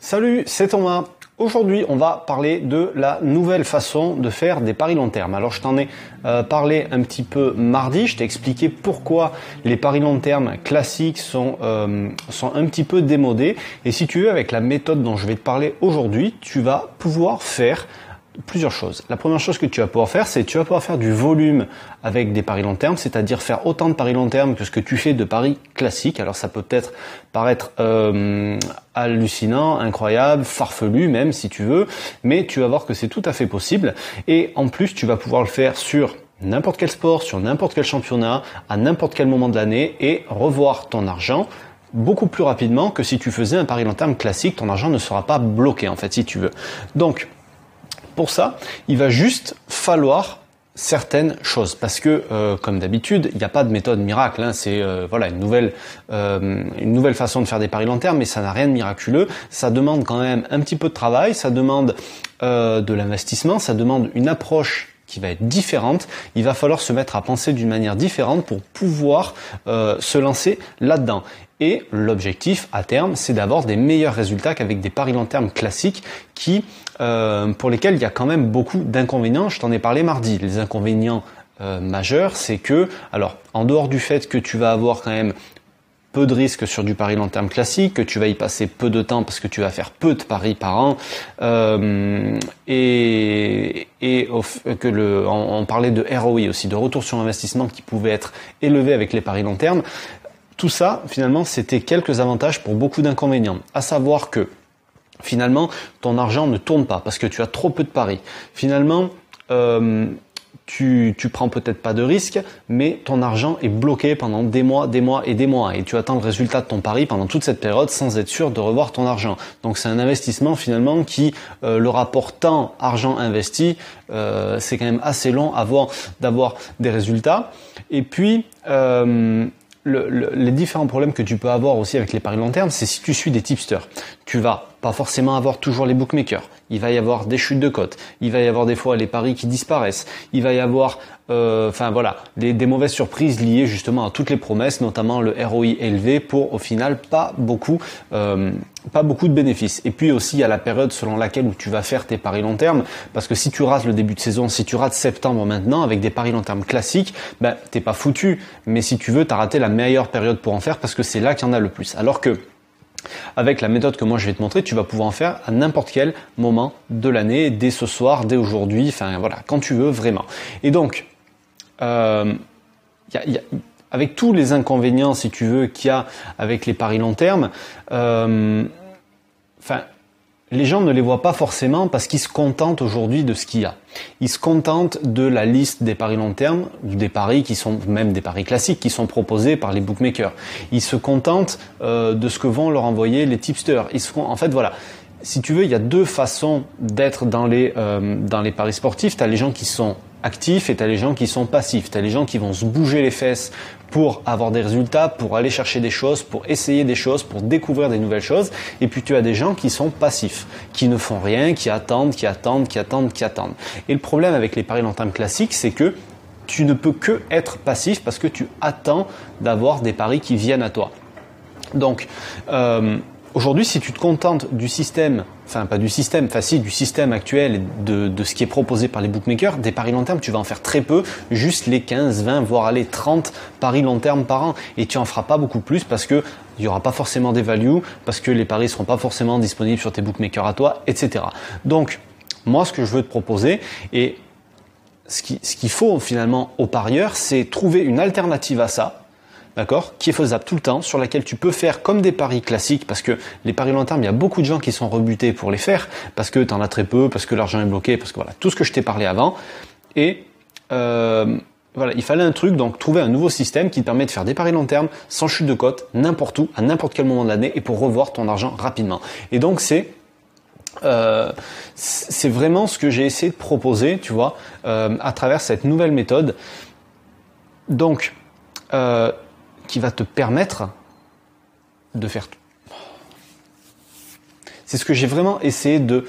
Salut, c'est Thomas. Aujourd'hui, on va parler de la nouvelle façon de faire des paris long terme. Alors, je t'en ai euh, parlé un petit peu mardi. Je t'ai expliqué pourquoi les paris long terme classiques sont euh, sont un petit peu démodés. Et si tu veux, avec la méthode dont je vais te parler aujourd'hui, tu vas pouvoir faire plusieurs choses. La première chose que tu vas pouvoir faire, c'est tu vas pouvoir faire du volume avec des paris long terme, c'est-à-dire faire autant de paris long terme que ce que tu fais de paris classiques. Alors ça peut peut-être paraître euh, hallucinant, incroyable, farfelu même si tu veux, mais tu vas voir que c'est tout à fait possible. Et en plus, tu vas pouvoir le faire sur n'importe quel sport, sur n'importe quel championnat, à n'importe quel moment de l'année et revoir ton argent beaucoup plus rapidement que si tu faisais un pari long terme classique, ton argent ne sera pas bloqué en fait si tu veux. Donc pour ça, il va juste falloir certaines choses parce que euh, comme d'habitude il n'y a pas de méthode miracle hein. c'est euh, voilà une nouvelle euh, une nouvelle façon de faire des paris long terme mais ça n'a rien de miraculeux ça demande quand même un petit peu de travail ça demande de l'investissement ça demande une approche qui va être différente, il va falloir se mettre à penser d'une manière différente pour pouvoir se lancer là-dedans. Et l'objectif à terme, c'est d'avoir des meilleurs résultats qu'avec des paris long terme classiques qui, euh, pour lesquels il y a quand même beaucoup d'inconvénients. Je t'en ai parlé mardi. Les inconvénients euh, majeurs, c'est que, alors, en dehors du fait que tu vas avoir quand même de risques sur du pari long terme classique, que tu vas y passer peu de temps parce que tu vas faire peu de paris par an, euh, et, que le, on, on, parlait de ROI aussi, de retour sur investissement qui pouvait être élevé avec les paris long terme. Tout ça, finalement, c'était quelques avantages pour beaucoup d'inconvénients. À savoir que, finalement, ton argent ne tourne pas parce que tu as trop peu de paris. Finalement, euh, tu, prends peut-être pas de risques, mais ton argent est bloqué pendant des mois, des mois et des mois. Et tu attends le résultat de ton pari pendant toute cette période sans être sûr de revoir ton argent. Donc c'est un investissement finalement qui, euh, le rapport temps argent investi, euh, c'est quand même assez long avant d'avoir des résultats. Et puis, euh, les différents problèmes que tu peux avoir aussi avec les paris long terme, c'est si tu suis des tipsters. Tu vas pas forcément avoir toujours les bookmakers. Il va y avoir des chutes de cotes. Il va y avoir des fois les paris qui disparaissent. Il va y avoir, euh, voilà, des, mauvaises surprises liées justement à toutes les promesses, notamment le ROI élevé pour au final pas beaucoup, euh, pas beaucoup de bénéfices. Et puis aussi il y a la période selon laquelle où tu vas faire tes paris long terme, parce que si tu rates le début de saison, si tu rates septembre maintenant avec des paris long terme classiques, ben t'es pas foutu. Mais si tu veux, t'as raté la meilleure période pour en faire parce que c'est là qu'il y en a le plus. Alors que avec la méthode que moi je vais te montrer, tu vas pouvoir en faire à n'importe quel moment de l'année, dès ce soir, dès aujourd'hui, enfin voilà, quand tu veux vraiment. Et donc, euh, avec tous les inconvénients, si tu veux, qu'il y a avec les paris long terme, euh, enfin, les gens ne les voient pas forcément parce qu'ils se contentent aujourd'hui de ce qu'il y a. Ils se contentent de la liste des paris long terme, des paris qui sont même des paris classiques qui sont proposés par les bookmakers. Ils se contentent euh, de ce que vont leur envoyer les tipsters. Ils seront, en fait, voilà. Si tu veux, il y a deux façons d'être dans les euh, dans les paris sportifs. Tu as les gens qui sont actifs et tu as les gens qui sont passifs. Tu as les gens qui vont se bouger les fesses pour avoir des résultats, pour aller chercher des choses, pour essayer des choses, pour découvrir des nouvelles choses. Et puis tu as des gens qui sont passifs, qui ne font rien, qui attendent, qui attendent, qui attendent, qui attendent. Et le problème avec les paris long terme classiques, c'est que tu ne peux que être passif parce que tu attends d'avoir des paris qui viennent à toi. Donc, euh, Aujourd'hui, si tu te contentes du système, enfin pas du système, enfin si, du système actuel de, de ce qui est proposé par les bookmakers, des paris long terme, tu vas en faire très peu, juste les 15, 20, voire aller 30 paris long terme par an. Et tu en feras pas beaucoup plus parce que il y aura pas forcément des values, parce que les paris seront pas forcément disponibles sur tes bookmakers à toi, etc. Donc, moi, ce que je veux te proposer, et ce qu'il faut finalement aux parieurs, c'est trouver une alternative à ça, d'accord, qui est faisable tout le temps, sur laquelle tu peux faire comme des paris classiques, parce que les paris long terme, il y a beaucoup de gens qui sont rebutés pour les faire, parce que tu en as très peu, parce que l'argent est bloqué, parce que voilà, tout ce que je t'ai parlé avant. Et euh, voilà, il fallait un truc, donc trouver un nouveau système qui te permet de faire des paris long terme, sans chute de cote, n'importe où, à n'importe quel moment de l'année, et pour revoir ton argent rapidement. Et donc c'est euh, c'est vraiment ce que j'ai essayé de proposer, tu vois, euh, à travers cette nouvelle méthode. Donc, qui va te permettre de faire tout. C'est ce que j'ai vraiment essayé de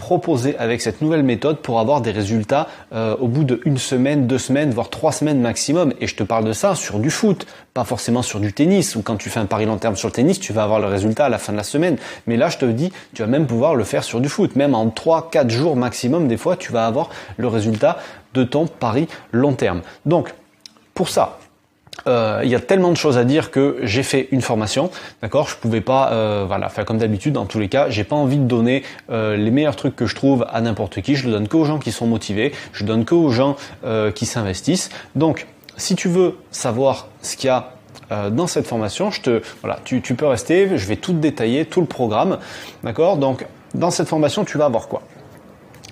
proposer avec cette nouvelle méthode pour avoir des résultats euh, au bout de une semaine, deux semaines, voire trois semaines maximum. Et je te parle de ça sur du foot, pas forcément sur du tennis, ou quand tu fais un pari long terme sur le tennis, tu vas avoir le résultat à la fin de la semaine. Mais là, je te dis, tu vas même pouvoir le faire sur du foot. Même en trois, quatre jours maximum, des fois, tu vas avoir le résultat de ton pari long terme. Donc, pour ça, euh, il y a tellement de choses à dire que j'ai fait une formation, d'accord? Je pouvais pas, euh, voilà, faire comme d'habitude. Dans tous les cas, j'ai pas envie de donner euh, les meilleurs trucs que je trouve à n'importe qui. Je le donne que aux gens qui sont motivés. Je donne que aux gens qui s'investissent. Donc, si tu veux savoir ce qu'il y a dans cette formation, je te, voilà, tu, tu peux rester. Je vais tout détailler, tout le programme, d'accord? Donc, dans cette formation, tu vas avoir quoi?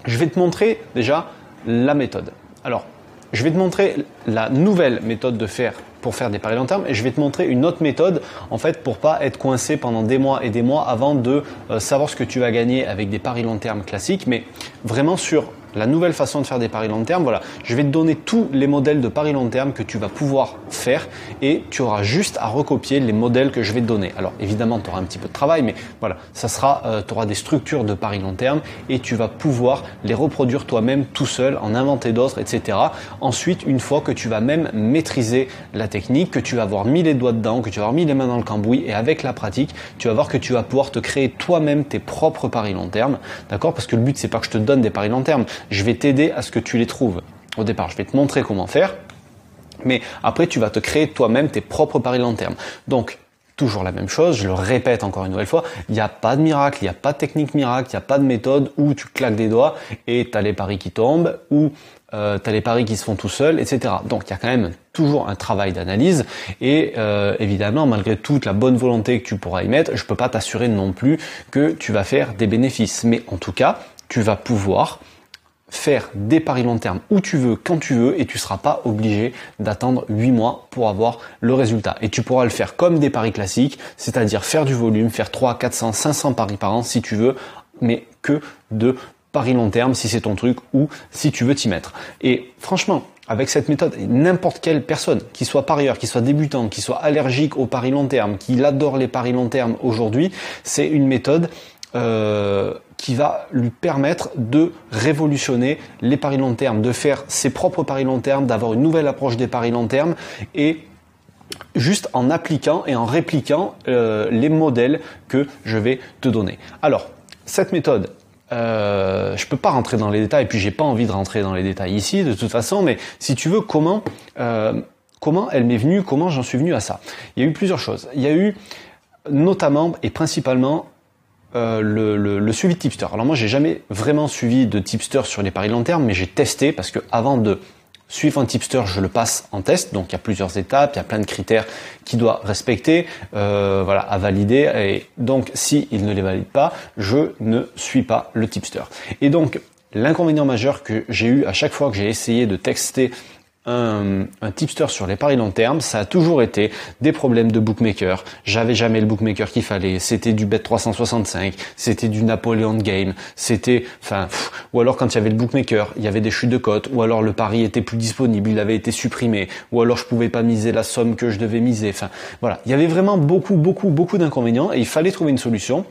Je vais te montrer déjà la méthode. Alors, je vais te montrer la nouvelle méthode de faire pour faire des paris long terme. Et je vais te montrer une autre méthode en fait pour pas être coincé pendant des mois et des mois avant de euh, savoir ce que tu vas gagner avec des paris long terme classiques mais vraiment sur la nouvelle façon de faire des paris long terme. Voilà, je vais te donner tous les modèles de paris long terme que tu vas pouvoir faire et tu auras juste à recopier les modèles que je vais te donner. Alors évidemment, tu auras un petit peu de travail, mais voilà, ça sera, euh, tu auras des structures de paris long terme et tu vas pouvoir les reproduire toi-même tout seul, en inventer d'autres, etc. Ensuite, une fois que tu vas même maîtriser la technique, que tu vas avoir mis les doigts dedans, que tu vas avoir mis les mains dans le cambouis et avec la pratique, tu vas voir que tu vas pouvoir te créer toi-même tes propres paris long terme, d'accord? Parce que le but c'est pas que je te donne des paris long terme, je vais t'aider à ce que tu les trouves. Au départ, je vais te montrer comment faire, mais après, tu vas te créer toi-même tes propres paris long terme. Donc, toujours la même chose, je le répète encore une nouvelle fois, il n'y a pas de miracle, il n'y a pas de technique miracle, il n'y a pas de méthode où tu claques des doigts et tu as les paris qui tombent, ou euh, tu as les paris qui se font tout seuls, etc. Donc il y a quand même toujours un travail d'analyse et euh, évidemment malgré toute la bonne volonté que tu pourras y mettre, je peux pas t'assurer non plus que tu vas faire des bénéfices. Mais en tout cas, tu vas pouvoir faire des paris long terme où tu veux, quand tu veux, et tu seras pas obligé d'attendre 8 mois pour avoir le résultat. Et tu pourras le faire comme des paris classiques, c'est-à-dire faire du volume, faire 3, 400, 500 paris par an si tu veux, mais que de paris long terme si c'est ton truc ou si tu veux t'y mettre. Et franchement, avec cette méthode, n'importe quelle personne, qui soit parieur, qui soit débutant, qui soit allergique aux paris long terme, qui adore les paris long terme aujourd'hui, c'est une méthode euh, qui va lui permettre de révolutionner les paris long terme, de faire ses propres paris long terme, d'avoir une nouvelle approche des paris long terme et juste en appliquant et en répliquant euh, les modèles que je vais te donner. Alors, cette méthode, euh, je peux pas rentrer dans les détails, et puis j'ai pas envie de rentrer dans les détails ici de toute façon, mais si tu veux, comment euh, comment elle m'est venue, comment j'en suis venu à ça? Il y a eu plusieurs choses. Il y a eu notamment et principalement euh, le, suivi de tipster. Alors moi j'ai jamais vraiment suivi de tipster sur les paris long terme, mais j'ai testé parce que avant de suivre un tipster, je le passe en test. Donc il y a plusieurs étapes, il y a plein de critères qu'il doit respecter, euh, voilà, à valider. Et donc si il ne les valide pas, je ne suis pas le tipster. Et donc l'inconvénient majeur que j'ai eu à chaque fois que j'ai essayé de tester un, tipster sur les paris long terme, ça a toujours été des problèmes de bookmaker. J'avais jamais le bookmaker qu'il fallait. C'était du bet 365, c'était du Napoleon Game, c'était, enfin, ou alors quand il y avait le bookmaker, il y avait des chutes de cote, ou alors le pari était plus disponible, il avait été supprimé, ou alors je pouvais pas miser la somme que je devais miser. Enfin, voilà, il y avait vraiment beaucoup, beaucoup, beaucoup d'inconvénients et il fallait trouver une solution.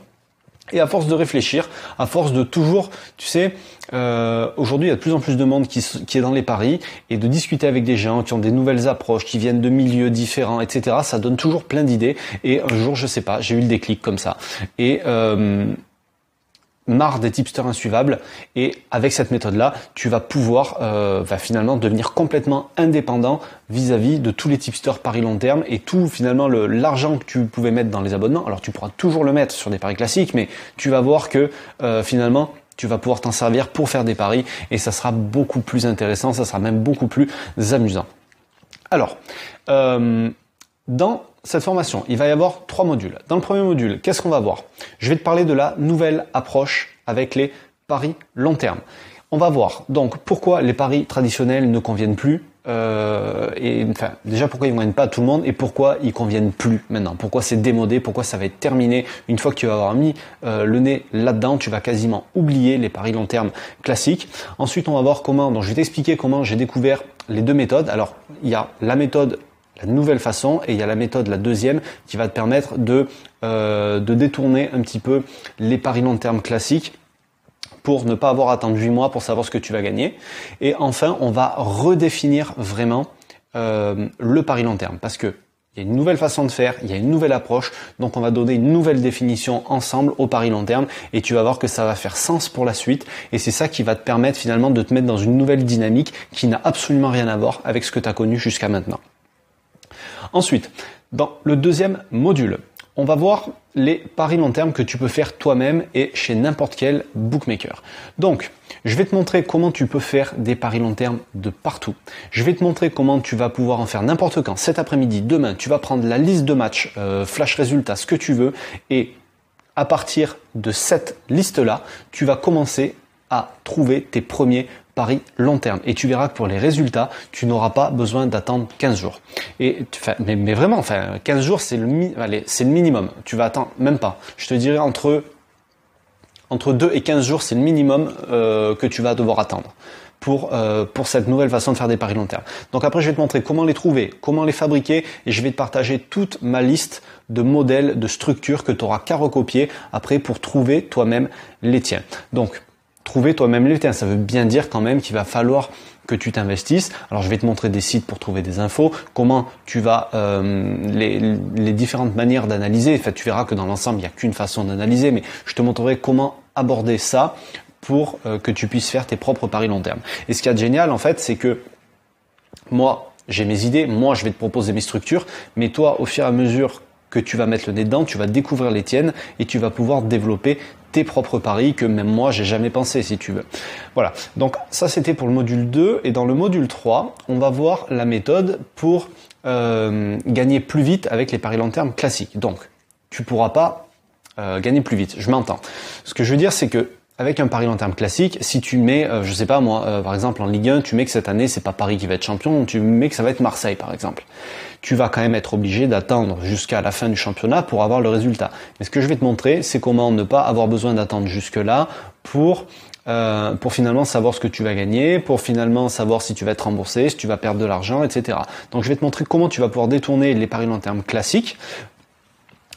Et à force de réfléchir, à force de toujours, tu sais, euh, aujourd'hui il y a de plus en plus de monde qui, est dans les paris et de discuter avec des gens qui ont des nouvelles approches, qui viennent de milieux différents, etc. Ça donne toujours plein d'idées. Et un jour, je sais pas, j'ai eu le déclic comme ça. Et euh, marre des tipsters insuivables. Et avec cette méthode là tu vas pouvoir euh, va finalement devenir complètement indépendant vis-à-vis de tous les tipsters paris long terme et tout finalement l'argent que tu pouvais mettre dans les abonnements. Alors tu pourras toujours le mettre sur des paris classiques mais tu vas voir que euh, finalement tu vas pouvoir t'en servir pour faire des paris et ça sera beaucoup plus intéressant ça sera même beaucoup plus amusant. Alors euh, dans cette formation, il va y avoir trois modules. Dans le premier module, qu'est-ce qu'on va voir? Je vais te parler de la nouvelle approche avec les paris long terme. On va voir donc pourquoi les paris traditionnels ne conviennent plus. Euh, et enfin, déjà pourquoi ils ne conviennent pas à tout le monde et pourquoi ils conviennent plus maintenant? Pourquoi c'est démodé, pourquoi ça va être terminé? Une fois que tu vas avoir mis euh, le nez là-dedans, tu vas quasiment oublier les paris long terme classiques. Ensuite, on va voir comment. Donc, je vais t'expliquer comment j'ai découvert les deux méthodes. Alors, il y a la méthode la nouvelle façon et il y a la méthode, la deuxième, qui va te permettre de, euh, de détourner un petit peu les paris long terme classiques pour ne pas avoir à attendre 8 mois pour savoir ce que tu vas gagner. Et enfin, on va redéfinir vraiment euh, le pari long terme parce que il y a une nouvelle façon de faire, il y a une nouvelle approche, donc on va donner une nouvelle définition ensemble au pari long terme et tu vas voir que ça va faire sens pour la suite et c'est ça qui va te permettre finalement de te mettre dans une nouvelle dynamique qui n'a absolument rien à voir avec ce que tu as connu jusqu'à maintenant. Ensuite, dans le deuxième module, on va voir les paris long terme que tu peux faire toi-même et chez n'importe quel bookmaker. Donc, je vais te montrer comment tu peux faire des paris long terme de partout. Je vais te montrer comment tu vas pouvoir en faire n'importe quand. Cet après-midi, demain, tu vas prendre la liste de matchs, euh, flash résultats, ce que tu veux, et à partir de cette liste-là, tu vas commencer à trouver tes premiers paris long terme. Et tu verras que pour les résultats, tu n'auras pas besoin d'attendre 15 jours. Et mais, vraiment, enfin, 15 jours, c'est le, le minimum. Tu vas attendre même pas. Je te dirais entre entre 2 et 15 jours, c'est le minimum euh, que tu vas devoir attendre pour, euh, pour cette nouvelle façon de faire des paris long terme. Donc après, je vais te montrer comment les trouver, comment les fabriquer, et je vais te partager toute ma liste de modèles, de structures que tu auras qu'à recopier après pour trouver toi-même les tiens. Donc, trouver toi-même les. Ça veut bien dire quand même qu'il va falloir que tu t'investisses. Alors je vais te montrer des sites pour trouver des infos, comment tu vas euh, les, les, différentes manières d'analyser. En fait, tu verras que dans l'ensemble, il n'y a qu'une façon d'analyser, mais je te montrerai comment aborder ça pour euh, que tu puisses faire tes propres paris long terme. Et ce qui est génial, en fait, c'est que moi, j'ai mes idées, moi, je vais te proposer mes structures, mais toi, au fur et à mesure que tu vas mettre le nez dedans, tu vas découvrir les tiennes et tu vas pouvoir développer tes propres paris que même moi j'ai jamais pensé si tu veux. Voilà, donc ça c'était pour le module 2 et dans le module 3 on va voir la méthode pour euh, gagner plus vite avec les paris long terme classiques. Donc tu pourras pas euh, gagner plus vite, je m'entends. Ce que je veux dire c'est que avec un pari long terme classique, si tu mets, euh, je sais pas moi, euh, par exemple en Ligue 1, tu mets que cette année c'est pas Paris qui va être champion, tu mets que ça va être Marseille par exemple. Tu vas quand même être obligé d'attendre jusqu'à la fin du championnat pour avoir le résultat. Mais ce que je vais te montrer, c'est comment ne pas avoir besoin d'attendre jusque là pour euh, pour finalement savoir ce que tu vas gagner, pour finalement savoir si tu vas être remboursé, si tu vas perdre de l'argent, etc. Donc je vais te montrer comment tu vas pouvoir détourner les paris long terme classiques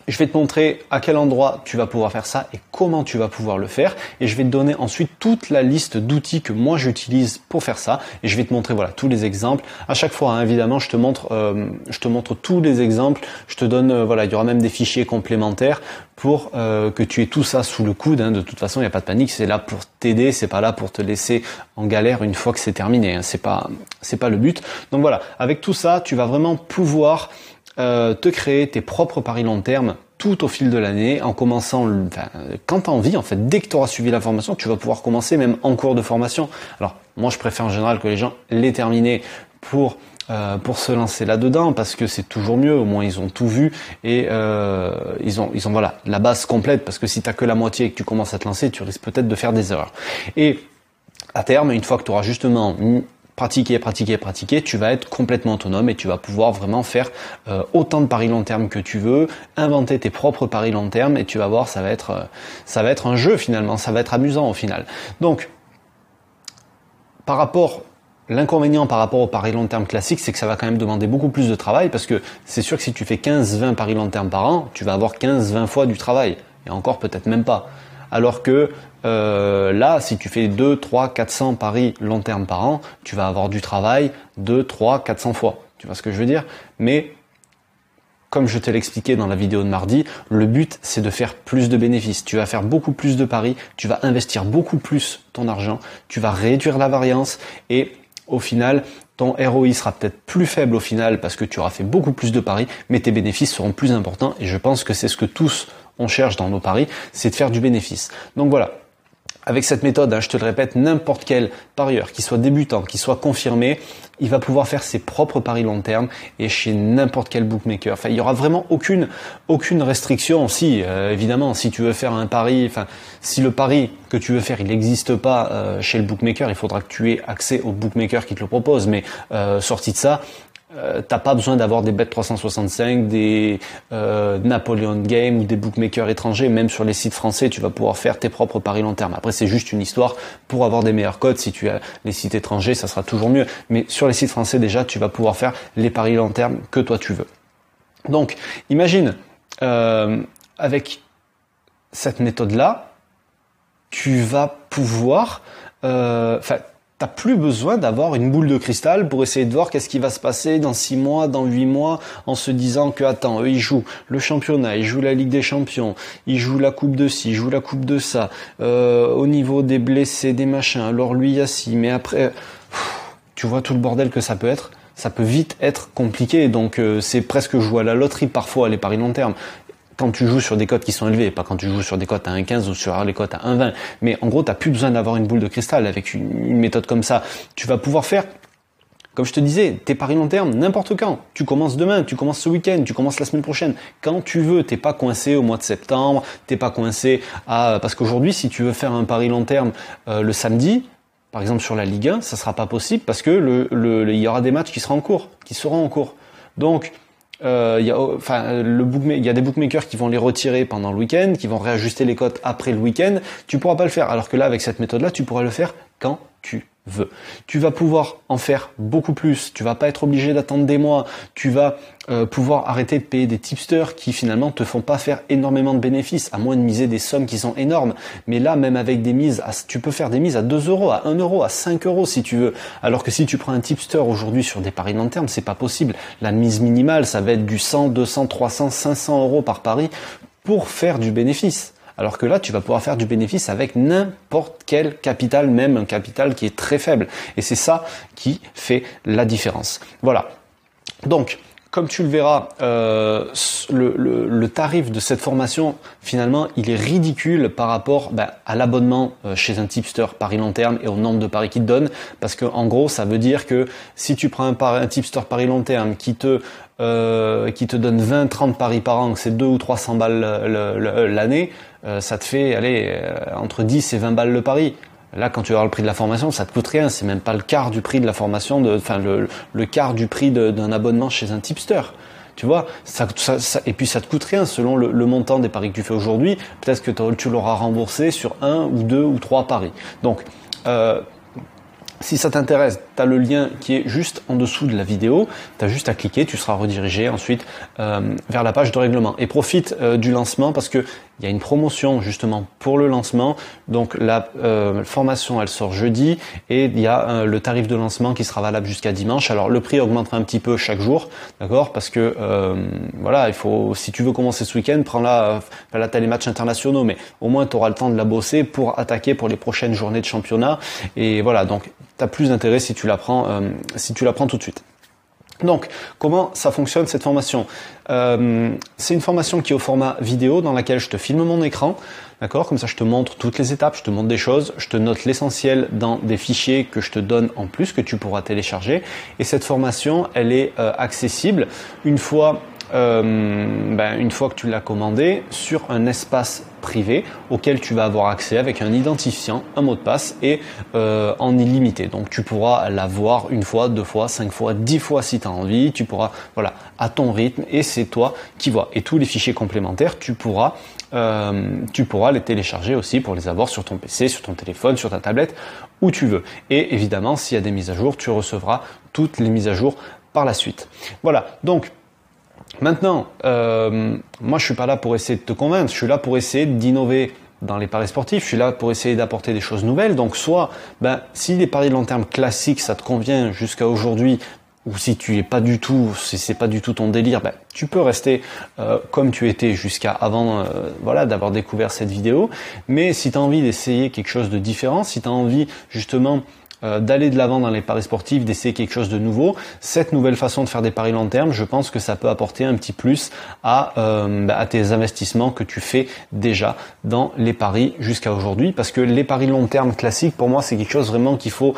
je vais te montrer à quel endroit tu vas pouvoir faire ça et comment tu vas pouvoir le faire. Et je vais te donner ensuite toute la liste d'outils que moi j'utilise pour faire ça. Et je vais te montrer voilà tous les exemples. À chaque fois, hein, évidemment, je te montre, euh, je te montre tous les exemples. Je te donne, euh, voilà, il y aura même des fichiers complémentaires pour euh, que tu aies tout ça sous le coude. Hein. De toute façon, il n'y a pas de panique. C'est là pour t'aider. C'est pas là pour te laisser en galère une fois que c'est terminé. Hein. C'est pas, c'est pas le but. Donc voilà, avec tout ça, tu vas vraiment pouvoir euh, te créer tes propres paris long terme tout au fil de l'année, en commençant enfin, quand tu as envie, en fait, dès que tu auras suivi la formation, tu vas pouvoir commencer même en cours de formation. Alors, moi, je préfère en général que les gens l'aient terminé pour euh, pour se lancer là-dedans parce que c'est toujours mieux. Au moins, ils ont tout vu et euh, ils ont ils ont voilà la base complète. Parce que si t'as que la moitié et que tu commences à te lancer, tu risques peut-être de faire des erreurs. Et à terme, une fois que tu auras justement pratiquer, pratiquer, pratiquer, tu vas être complètement autonome et tu vas pouvoir vraiment faire euh, autant de paris long terme que tu veux, inventer tes propres paris long terme et tu vas voir, ça va être, euh, ça va être un jeu finalement, ça va être amusant au final. Donc, par rapport L'inconvénient par rapport au paris long terme classique, c'est que ça va quand même demander beaucoup plus de travail parce que c'est sûr que si tu fais 15-20 paris long terme par an, tu vas avoir 15-20 fois du travail. Et encore peut-être même pas. Alors que euh, là, si tu fais 2, 3, 400 paris long terme par an, tu vas avoir du travail 2, 3, 400 fois. Tu vois ce que je veux dire? Mais comme je te l'expliquais dans la vidéo de mardi, le but c'est de faire plus de bénéfices. Tu vas faire beaucoup plus de paris, tu vas investir beaucoup plus ton argent, tu vas réduire la variance et au final, ton ROI sera peut-être plus faible au final parce que tu auras fait beaucoup plus de paris, mais tes bénéfices seront plus importants et je pense que c'est ce que tous on cherche dans nos paris, c'est de faire du bénéfice. Donc voilà, avec cette méthode, hein, je te le répète, n'importe quel parieur, qui soit débutant, qui soit confirmé, il va pouvoir faire ses propres paris long terme et chez n'importe quel bookmaker. Enfin, il y aura vraiment aucune aucune restriction. Si euh, évidemment, si tu veux faire un pari, enfin, si le pari que tu veux faire, il n'existe pas euh, chez le bookmaker, il faudra que tu aies accès au bookmaker qui te le propose. Mais euh, sorti de ça, euh, t'as pas besoin d'avoir des bet 365, des euh, Napoleon Game ou des bookmakers étrangers. Même sur les sites français, tu vas pouvoir faire tes propres paris long terme. Après, c'est juste une histoire pour avoir des meilleurs codes. Si tu as les sites étrangers, ça sera toujours mieux. Mais sur les sites français, déjà, tu vas pouvoir faire les paris long terme que toi tu veux. Donc, imagine euh, avec cette méthode-là, tu vas pouvoir, enfin, T'as plus besoin d'avoir une boule de cristal pour essayer de voir qu'est-ce qui va se passer dans 6 mois, dans 8 mois, en se disant que attends, eux ils jouent le championnat, ils jouent la Ligue des Champions, ils jouent la Coupe de ci, ils jouent la Coupe de ça, euh, au niveau des blessés, des machins, alors lui il y a ci, mais après, tu vois tout le bordel que ça peut être ça peut vite être compliqué. Donc euh, c'est presque jouer à la loterie parfois les paris long terme quand tu joues sur des cotes qui sont élevées, pas quand tu joues sur des cotes à 1,15 ou sur les cotes à 1,20. Mais en gros, tu n'as plus besoin d'avoir une boule de cristal avec une, méthode comme ça. Tu vas pouvoir faire comme je te disais, tes paris long terme, n'importe quand. Tu commences demain, tu commences ce week-end, tu commences la semaine prochaine. Quand tu veux, t'es pas coincé au mois de septembre, t'es pas coincé à... Parce qu'aujourd'hui, si tu veux faire un pari long terme euh, le samedi, par exemple sur la Ligue 1, ça sera pas possible parce que il y aura des matchs qui seront en cours, qui seront en cours. Donc, euh, il y a, enfin, le il y a des bookmakers qui vont les retirer pendant le week-end, qui vont réajuster les cotes après le week-end. Tu pourras pas le faire. Alors que là, avec cette méthode-là, tu pourras le faire quand tu Tu vas pouvoir en faire beaucoup plus. Tu vas pas être obligé d'attendre des mois. Tu vas euh, pouvoir arrêter de payer des tipsters qui finalement te font pas faire énormément de bénéfices, à moins de miser des sommes qui sont énormes. Mais là, même avec des mises, tu peux faire des mises à 2 euros, à 1 euro, à 5 euros si tu veux. Alors que si tu prends un tipster aujourd'hui sur des paris long terme, c'est pas possible. La mise minimale, ça va être du 100, 200, 300, 500 euros par pari pour faire du bénéfice. Alors que là, tu vas pouvoir faire du bénéfice avec n'importe quel capital, même un capital qui est très faible. Et c'est ça qui fait la différence. Voilà. Donc, comme tu le verras, euh, le, tarif de cette formation, finalement, il est ridicule par rapport ben, à l'abonnement euh, chez un tipster Paris long terme et au nombre de paris qu'il te donne. Parce que en gros, ça veut dire que si tu prends un, tipster Paris long terme qui te euh, qui te donne 20-30 paris par an, c'est 2 ou 300 balles l'année, ça te fait aller entre 10 et 20 balles le pari. Là, quand tu vas avoir le prix de la formation, ça te coûte rien. C'est même pas le quart du prix de la formation, enfin le, quart du prix d'un abonnement chez un tipster. Tu vois, ça, ça, et puis ça te coûte rien selon le, montant des paris que tu fais aujourd'hui. Peut-être que tu l'auras remboursé sur un ou deux ou trois paris. Donc, euh, si ça t'intéresse, tu as le lien qui est juste en dessous de la vidéo. Tu as juste à cliquer, tu seras redirigé ensuite euh, vers la page de règlement. Et profite euh, du lancement parce que il y a une promotion justement pour le lancement. Donc la euh, formation, elle sort jeudi et il y a le tarif de lancement qui sera valable jusqu'à dimanche. Alors le prix augmentera un petit peu chaque jour, d'accord Parce que voilà, il faut si tu veux commencer ce week-end, prends-la. là, tu as les matchs internationaux, mais au moins tu auras le temps de la bosser pour attaquer pour les prochaines journées de championnat. Et voilà, donc tu as plus d'intérêt si tu la prends, euh, si tu la prends tout de suite. Donc, comment ça fonctionne cette formation euh, C'est une formation qui est au format vidéo dans laquelle je te filme mon écran, d'accord? Comme ça, je te montre toutes les étapes, je te montre des choses, je te note l'essentiel dans des fichiers que je te donne en plus que tu pourras télécharger. Et cette formation, elle est euh, accessible une fois euh, ben, une fois que tu l'as commandé, sur un espace privé auquel tu vas avoir accès avec un identifiant, un mot de passe et euh, en illimité. Donc tu pourras la voir une fois, deux fois, cinq fois, dix fois si tu as envie. Tu pourras, voilà, à ton rythme et c'est toi qui vois. Et tous les fichiers complémentaires, tu pourras, euh, tu pourras les télécharger aussi pour les avoir sur ton PC, sur ton téléphone, sur ta tablette, où tu veux. Et évidemment, s'il y a des mises à jour, tu recevras toutes les mises à jour par la suite. Voilà. Donc Maintenant, euh, moi je suis pas là pour essayer de te convaincre, je suis là pour essayer d'innover dans les paris sportifs, je suis là pour essayer d'apporter des choses nouvelles. Donc soit, ben, si les paris de long terme classiques ça te convient jusqu'à aujourd'hui, ou si tu es pas du tout, si c'est pas du tout ton délire, ben, tu peux rester euh, comme tu étais jusqu'à avant, euh, voilà, d'avoir découvert cette vidéo. Mais si tu as envie d'essayer quelque chose de différent, si tu as envie justement euh, d'aller de l'avant dans les paris sportifs, d'essayer quelque chose de nouveau. Cette nouvelle façon de faire des paris long terme, je pense que ça peut apporter un petit plus à, euh, bah, à tes investissements que tu fais déjà dans les paris jusqu'à aujourd'hui. Parce que les paris long terme classiques, pour moi, c'est quelque chose vraiment qu'il faut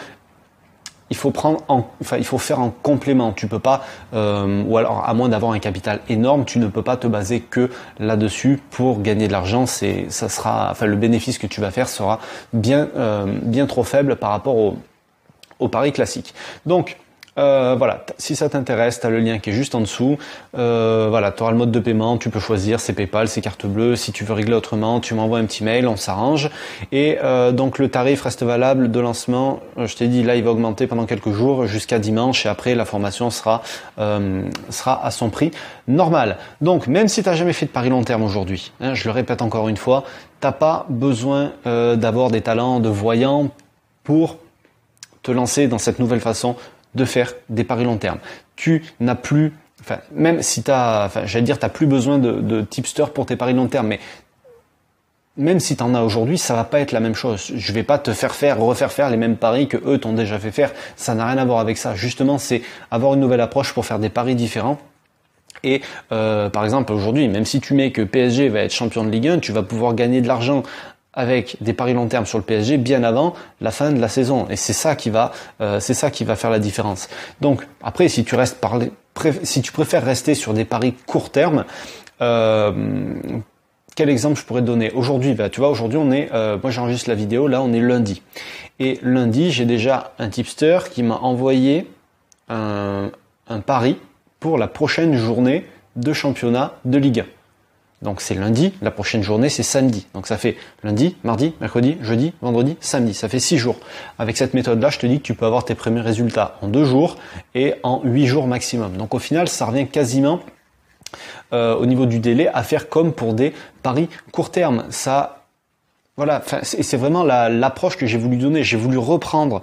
il faut prendre en, enfin il faut faire en complément. Tu peux pas, euh, ou alors à moins d'avoir un capital énorme, tu ne peux pas te baser que là-dessus pour gagner de l'argent. C'est, ça sera, enfin le bénéfice que tu vas faire sera bien, bien trop faible par rapport au, au pari classique. Donc euh, voilà, si ça t'intéresse, tu as le lien qui est juste en dessous. Euh, voilà, tu auras le mode de paiement, tu peux choisir, c'est PayPal, c'est carte bleue. Si tu veux régler autrement, tu m'envoies un petit mail, on s'arrange. Et euh, donc le tarif reste valable de lancement. Je t'ai dit, là, il va augmenter pendant quelques jours jusqu'à dimanche et après la formation sera à son prix normal. Donc même si tu n'as jamais fait de pari long terme aujourd'hui, hein, je le répète encore une fois, t'as pas besoin d'avoir des talents de voyant pour te lancer dans cette nouvelle façon de faire des paris long terme. Tu n'as plus, enfin, même si tu as, enfin, j'allais dire, tu plus besoin de, de tipster pour tes paris long terme, mais même si tu en as aujourd'hui, ça va pas être la même chose. Je vais pas te faire faire, refaire faire les mêmes paris que eux t'ont déjà fait faire. Ça n'a rien à voir avec ça. Justement, c'est avoir une nouvelle approche pour faire des paris différents. Et euh, par exemple, aujourd'hui, même si tu mets que PSG va être champion de Ligue 1, tu vas pouvoir gagner de l'argent avec des paris long terme sur le PSG bien avant la fin de la saison. Et c'est ça qui va, euh, c'est ça qui va faire la différence. Donc après, si tu restes si tu préfères rester sur des paris court terme, euh, quel exemple je pourrais te donner? Aujourd'hui, bah, tu vois, aujourd'hui on est, euh, moi j'enregistre la vidéo, là on est lundi. Et lundi, j'ai déjà un tipster qui m'a envoyé un, un pari pour la prochaine journée de championnat de Ligue 1. Donc c'est lundi, la prochaine journée c'est samedi. Donc ça fait lundi, mardi, mercredi, jeudi, vendredi, samedi. Ça fait six jours. Avec cette méthode-là, je te dis que tu peux avoir tes premiers résultats en deux jours et en huit jours maximum. Donc au final, ça revient quasiment euh, au niveau du délai à faire comme pour des paris court terme. Ça, voilà, c'est vraiment l'approche que j'ai voulu donner. J'ai voulu reprendre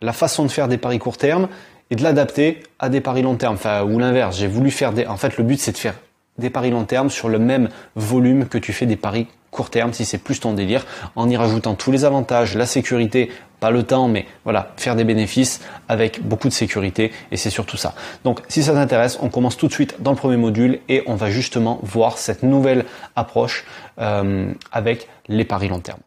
la façon de faire des paris court terme et de l'adapter à des paris long terme. Enfin, ou l'inverse. J'ai voulu faire des. En fait, le but c'est de faire des paris long terme sur le même volume que tu fais des paris court terme si c'est plus ton délire en y rajoutant tous les avantages, la sécurité, pas le temps mais voilà, faire des bénéfices avec beaucoup de sécurité et c'est surtout ça. Donc si ça t'intéresse, on commence tout de suite dans le premier module et on va justement voir cette nouvelle approche euh, avec les paris long terme.